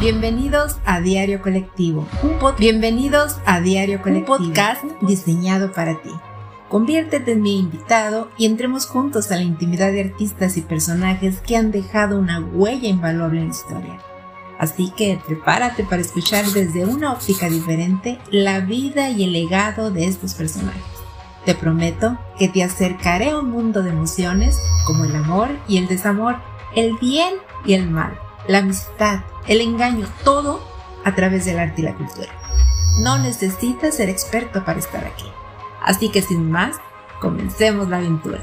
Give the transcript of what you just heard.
Bienvenidos a Diario Colectivo, un pod Bienvenidos a Diario Colectivo, un podcast diseñado para ti. Conviértete en mi invitado y entremos juntos a la intimidad de artistas y personajes que han dejado una huella invaluable en la historia. Así que prepárate para escuchar desde una óptica diferente la vida y el legado de estos personajes. Te prometo que te acercaré a un mundo de emociones como el amor y el desamor, el bien y el mal, la amistad, el engaño, todo a través del arte y la cultura. No necesitas ser experto para estar aquí. Así que sin más, comencemos la aventura.